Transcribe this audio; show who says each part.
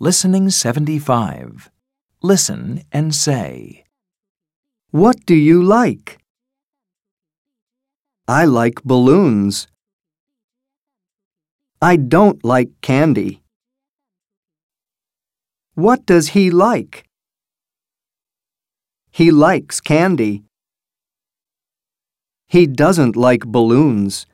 Speaker 1: Listening 75. Listen and say.
Speaker 2: What do you like? I like balloons. I don't like candy. What does he like? He likes candy. He doesn't like balloons.